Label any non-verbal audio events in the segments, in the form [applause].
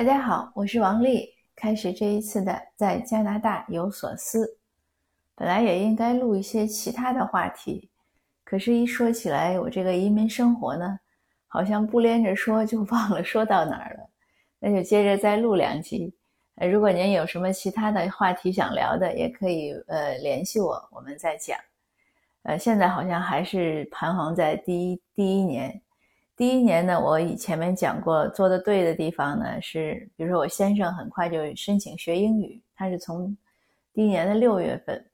大家好，我是王丽。开始这一次的在加拿大有所思，本来也应该录一些其他的话题，可是，一说起来我这个移民生活呢，好像不连着说就忘了说到哪儿了。那就接着再录两集。如果您有什么其他的话题想聊的，也可以呃联系我，我们再讲。呃，现在好像还是彷徨在第一第一年。第一年呢，我以前面讲过，做的对的地方呢是，比如说我先生很快就申请学英语，他是从第一年的六月份，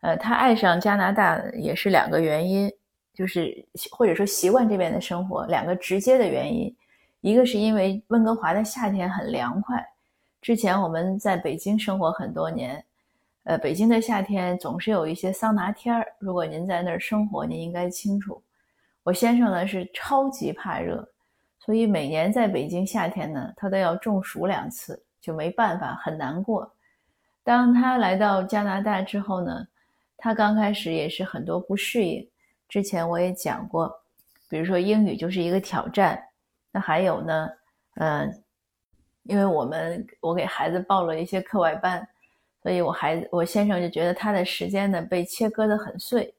呃，他爱上加拿大也是两个原因，就是或者说习惯这边的生活，两个直接的原因，一个是因为温哥华的夏天很凉快，之前我们在北京生活很多年，呃，北京的夏天总是有一些桑拿天儿，如果您在那儿生活，您应该清楚。我先生呢是超级怕热，所以每年在北京夏天呢，他都要中暑两次，就没办法，很难过。当他来到加拿大之后呢，他刚开始也是很多不适应。之前我也讲过，比如说英语就是一个挑战。那还有呢，嗯，因为我们我给孩子报了一些课外班，所以我孩子我先生就觉得他的时间呢被切割得很碎。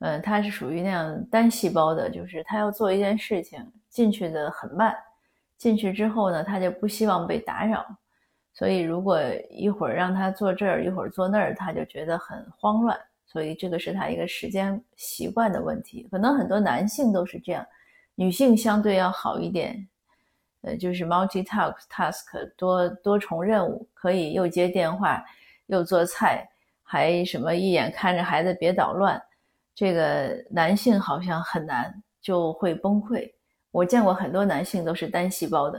嗯，他是属于那样单细胞的，就是他要做一件事情进去的很慢，进去之后呢，他就不希望被打扰，所以如果一会儿让他坐这儿，一会儿坐那儿，他就觉得很慌乱，所以这个是他一个时间习惯的问题。可能很多男性都是这样，女性相对要好一点，呃，就是 multitask task 多多重任务，可以又接电话，又做菜，还什么一眼看着孩子别捣乱。这个男性好像很难就会崩溃，我见过很多男性都是单细胞的，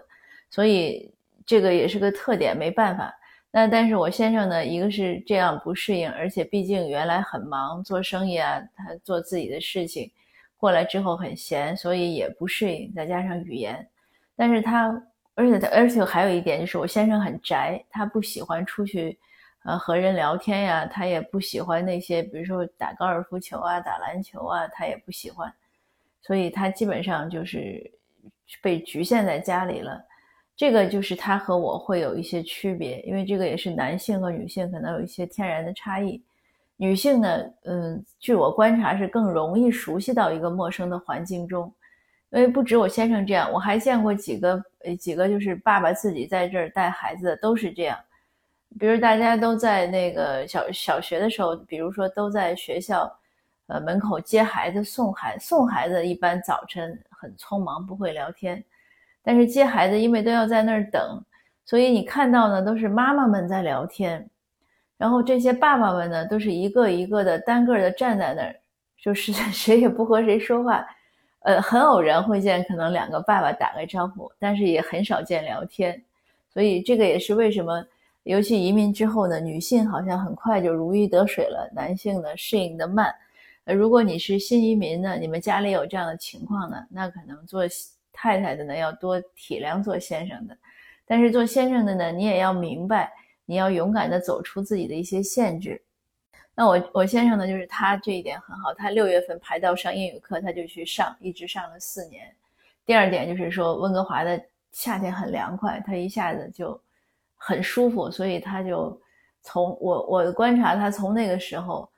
所以这个也是个特点，没办法。那但是我先生呢，一个是这样不适应，而且毕竟原来很忙做生意啊，他做自己的事情，过来之后很闲，所以也不适应，再加上语言，但是他而且他而且还有一点就是我先生很宅，他不喜欢出去。呃，和人聊天呀，他也不喜欢那些，比如说打高尔夫球啊、打篮球啊，他也不喜欢，所以他基本上就是被局限在家里了。这个就是他和我会有一些区别，因为这个也是男性和女性可能有一些天然的差异。女性呢，嗯，据我观察是更容易熟悉到一个陌生的环境中，因为不止我先生这样，我还见过几个，呃，几个就是爸爸自己在这儿带孩子的都是这样。比如大家都在那个小小学的时候，比如说都在学校，呃门口接孩子、送孩送孩子，一般早晨很匆忙，不会聊天。但是接孩子，因为都要在那儿等，所以你看到呢，都是妈妈们在聊天，然后这些爸爸们呢，都是一个一个的单个的站在那儿，就是 [laughs] 谁也不和谁说话。呃，很偶然会见，可能两个爸爸打个招呼，但是也很少见聊天。所以这个也是为什么。尤其移民之后呢，女性好像很快就如鱼得水了，男性呢适应的慢。呃，如果你是新移民呢，你们家里有这样的情况呢，那可能做太太的呢要多体谅做先生的，但是做先生的呢，你也要明白，你要勇敢的走出自己的一些限制。那我我先生呢，就是他这一点很好，他六月份排到上英语课，他就去上，一直上了四年。第二点就是说，温哥华的夏天很凉快，他一下子就。很舒服，所以他就从我我观察他从那个时候，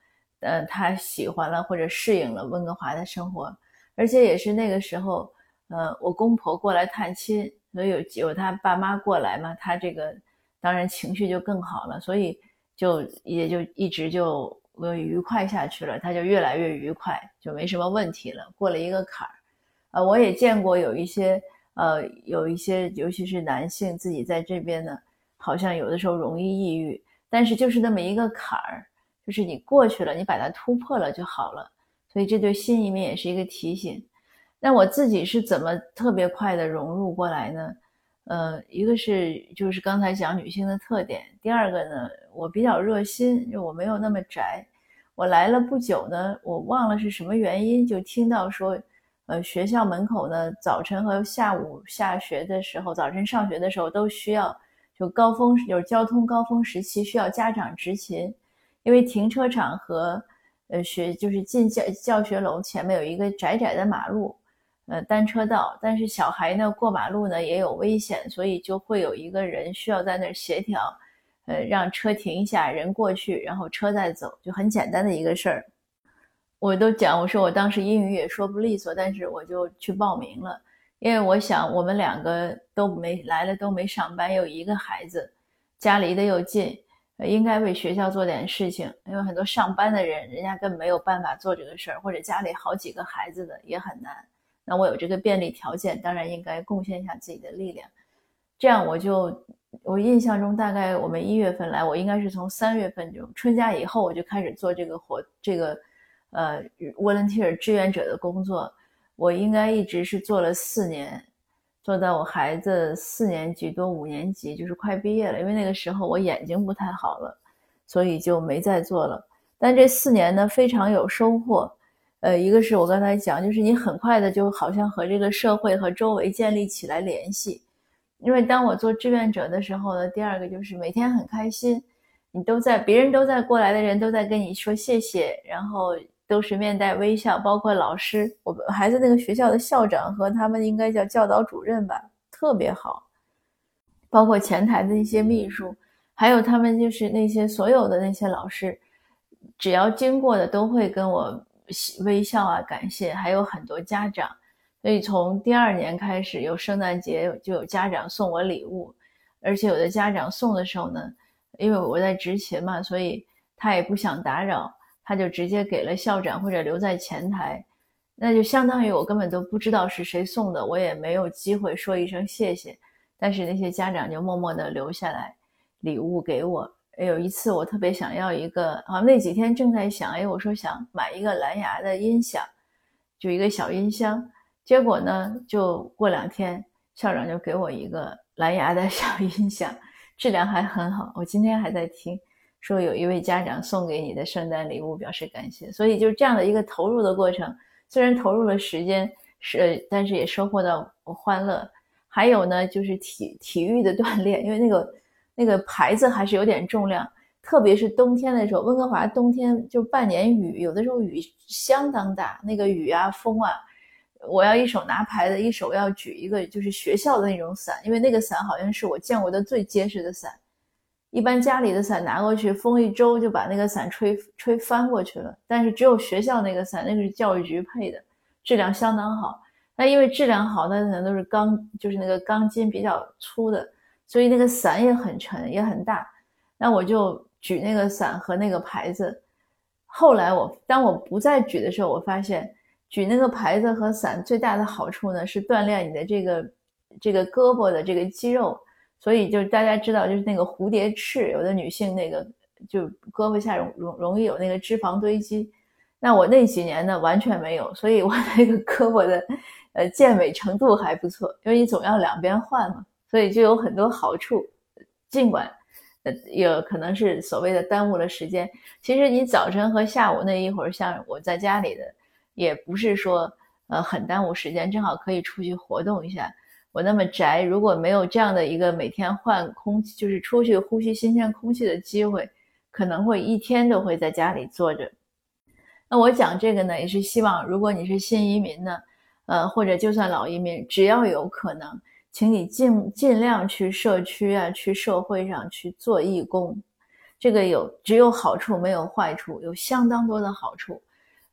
呃，他喜欢了或者适应了温哥华的生活，而且也是那个时候，呃，我公婆过来探亲，所以有有他爸妈过来嘛，他这个当然情绪就更好了，所以就也就一直就愉快下去了，他就越来越愉快，就没什么问题了，过了一个坎儿，呃，我也见过有一些呃有一些尤其是男性自己在这边呢。好像有的时候容易抑郁，但是就是那么一个坎儿，就是你过去了，你把它突破了就好了。所以这对新移民也是一个提醒。那我自己是怎么特别快的融入过来呢？呃，一个是就是刚才讲女性的特点，第二个呢，我比较热心，就我没有那么宅。我来了不久呢，我忘了是什么原因，就听到说，呃，学校门口呢，早晨和下午下学的时候，早晨上学的时候都需要。就高峰就是交通高峰时期需要家长执勤，因为停车场和呃学就是进教教学楼前面有一个窄窄的马路，呃单车道，但是小孩呢过马路呢也有危险，所以就会有一个人需要在那儿协调，呃让车停一下，人过去，然后车再走，就很简单的一个事儿。我都讲，我说我当时英语也说不利索，但是我就去报名了，因为我想我们两个都没来了，都没上班，有一个孩子，家离得又近，应该为学校做点事情。因为很多上班的人，人家根本没有办法做这个事儿，或者家里好几个孩子的也很难。那我有这个便利条件，当然应该贡献一下自己的力量。这样我就，我印象中大概我们一月份来，我应该是从三月份就春假以后我就开始做这个活，这个。呃，volunteer 志愿者的工作，我应该一直是做了四年，做到我孩子四年级多五年级，就是快毕业了。因为那个时候我眼睛不太好了，所以就没再做了。但这四年呢，非常有收获。呃，一个是我刚才讲，就是你很快的就好像和这个社会和周围建立起来联系。因为当我做志愿者的时候呢，第二个就是每天很开心，你都在，别人都在过来的人都在跟你说谢谢，然后。都是面带微笑，包括老师，我们孩子那个学校的校长和他们应该叫教导主任吧，特别好。包括前台的一些秘书，还有他们就是那些所有的那些老师，只要经过的都会跟我微笑啊，感谢。还有很多家长，所以从第二年开始，有圣诞节就有家长送我礼物，而且有的家长送的时候呢，因为我在执勤嘛，所以他也不想打扰。他就直接给了校长或者留在前台，那就相当于我根本都不知道是谁送的，我也没有机会说一声谢谢。但是那些家长就默默地留下来礼物给我。有一次我特别想要一个，啊，那几天正在想，哎，我说想买一个蓝牙的音响，就一个小音箱。结果呢，就过两天校长就给我一个蓝牙的 [laughs] 小音响，质量还很好，我今天还在听。说有一位家长送给你的圣诞礼物表示感谢，所以就是这样的一个投入的过程。虽然投入了时间，是但是也收获到欢乐。还有呢，就是体体育的锻炼，因为那个那个牌子还是有点重量，特别是冬天的时候，温哥华冬天就半年雨，有的时候雨相当大，那个雨啊风啊，我要一手拿牌子，一手要举一个就是学校的那种伞，因为那个伞好像是我见过的最结实的伞。一般家里的伞拿过去，风一周就把那个伞吹吹翻过去了。但是只有学校那个伞，那个是教育局配的，质量相当好。那因为质量好，那可能都是钢，就是那个钢筋比较粗的，所以那个伞也很沉，也很大。那我就举那个伞和那个牌子。后来我当我不再举的时候，我发现举那个牌子和伞最大的好处呢，是锻炼你的这个这个胳膊的这个肌肉。所以就是大家知道，就是那个蝴蝶翅，有的女性那个就胳膊下容容容易有那个脂肪堆积。那我那几年呢完全没有，所以我那个胳膊的呃健美程度还不错，因为你总要两边换嘛，所以就有很多好处。尽管呃有可能是所谓的耽误了时间，其实你早晨和下午那一会儿，像我在家里的，也不是说呃很耽误时间，正好可以出去活动一下。我那么宅，如果没有这样的一个每天换空气，就是出去呼吸新鲜空气的机会，可能会一天都会在家里坐着。那我讲这个呢，也是希望，如果你是新移民呢，呃，或者就算老移民，只要有可能，请你尽尽量去社区啊，去社会上去做义工。这个有只有好处没有坏处，有相当多的好处。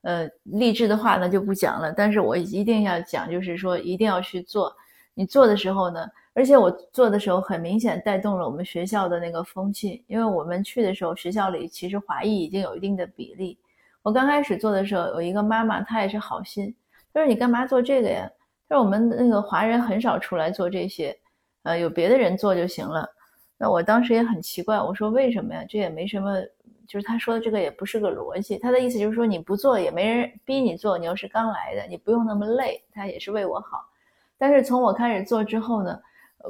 呃，励志的话呢就不讲了，但是我一定要讲，就是说一定要去做。你做的时候呢，而且我做的时候很明显带动了我们学校的那个风气，因为我们去的时候，学校里其实华裔已经有一定的比例。我刚开始做的时候，有一个妈妈，她也是好心，她说：“你干嘛做这个呀？”她说：“我们那个华人很少出来做这些，呃，有别的人做就行了。”那我当时也很奇怪，我说：“为什么呀？这也没什么，就是她说的这个也不是个逻辑。她的意思就是说，你不做也没人逼你做，你要是刚来的，你不用那么累，她也是为我好。”但是从我开始做之后呢，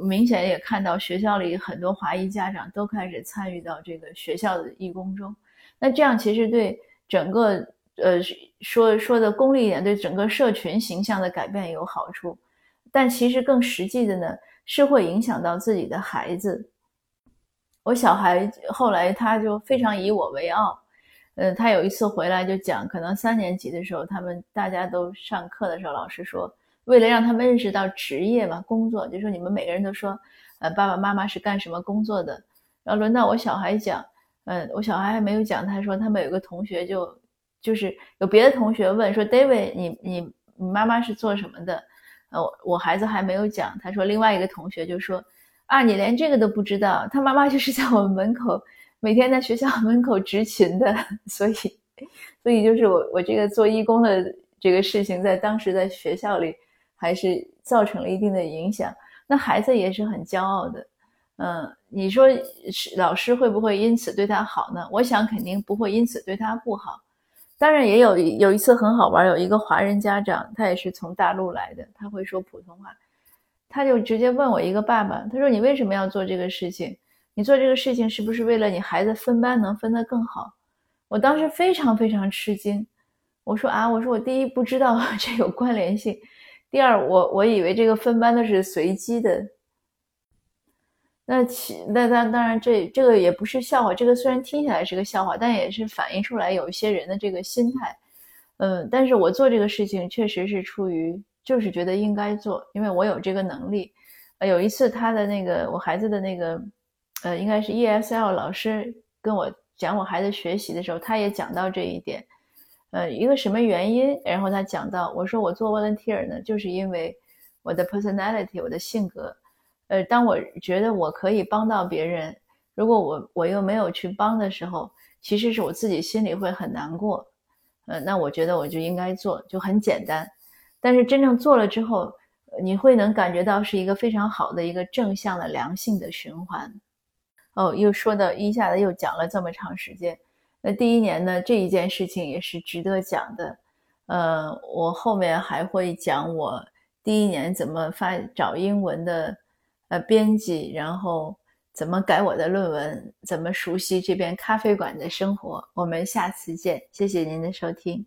明显也看到学校里很多华裔家长都开始参与到这个学校的义工中。那这样其实对整个呃说说的功利一点，对整个社群形象的改变有好处。但其实更实际的呢，是会影响到自己的孩子。我小孩后来他就非常以我为傲，呃，他有一次回来就讲，可能三年级的时候，他们大家都上课的时候，老师说。为了让他们认识到职业嘛，工作，就说你们每个人都说，呃，爸爸妈妈是干什么工作的。然后轮到我小孩讲，嗯，我小孩还没有讲，他说他们有个同学就就是有别的同学问说，David，你你你妈妈是做什么的？呃，我孩子还没有讲，他说另外一个同学就说，啊，你连这个都不知道，他妈妈就是在我们门口每天在学校门口执勤的，[laughs] 所以。所以就是我我这个做义工的这个事情，在当时在学校里还是造成了一定的影响。那孩子也是很骄傲的，嗯，你说是老师会不会因此对他好呢？我想肯定不会因此对他不好。当然也有有一次很好玩，有一个华人家长，他也是从大陆来的，他会说普通话，他就直接问我一个爸爸，他说你为什么要做这个事情？你做这个事情是不是为了你孩子分班能分得更好？我当时非常非常吃惊，我说啊，我说我第一不知道 [laughs] 这有关联性，第二我我以为这个分班的是随机的。那其那当当然这这个也不是笑话，这个虽然听起来是个笑话，但也是反映出来有一些人的这个心态。嗯，但是我做这个事情确实是出于就是觉得应该做，因为我有这个能力。呃，有一次他的那个我孩子的那个呃，应该是 ESL 老师跟我。讲我孩子学习的时候，他也讲到这一点，呃，一个什么原因？然后他讲到，我说我做 volunteer 呢，就是因为我的 personality，我的性格，呃，当我觉得我可以帮到别人，如果我我又没有去帮的时候，其实是我自己心里会很难过，呃，那我觉得我就应该做，就很简单。但是真正做了之后，你会能感觉到是一个非常好的一个正向的良性的循环。哦，又说到一下子又讲了这么长时间。那第一年呢，这一件事情也是值得讲的。呃，我后面还会讲我第一年怎么发找英文的呃编辑，然后怎么改我的论文，怎么熟悉这边咖啡馆的生活。我们下次见，谢谢您的收听。